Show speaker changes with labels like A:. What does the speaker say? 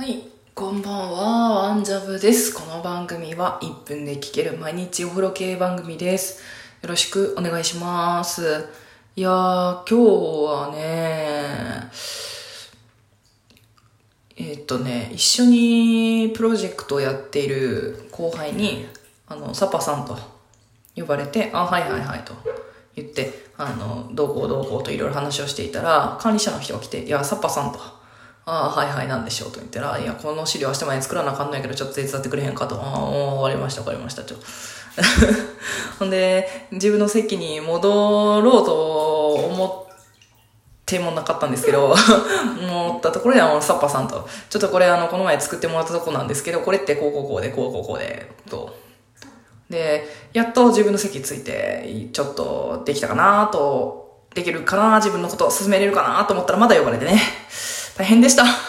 A: はい、こんばんは、ワンジャブです。この番組は1分で聞ける毎日お風呂系番組です。よろしくお願いします。いやー、今日はね、えっとね、一緒にプロジェクトをやっている後輩に、あの、サパさんと呼ばれて、あ、はいはいはいと言って、あの、どうこうどうこうといろいろ話をしていたら、管理者の人が来て、いや、サパさんと、ああ、はいはい、なんでしょうと言ったら、いや、この資料明日まで作らなあかんないけど、ちょっと手伝ってくれへんかと。ああ、終わりました、終わりました、ちょ。ほんで、自分の席に戻ろうと思ってもなかったんですけど、思ったところで、あの、サッパさんと、ちょっとこれ、あの、この前作ってもらったとこなんですけど、これってこうこうこうで、こうこうこうで、と。で、やっと自分の席ついて、ちょっとできたかなと、できるかな自分のことを進めれるかなと思ったらまだ呼ばれてね。大変でした。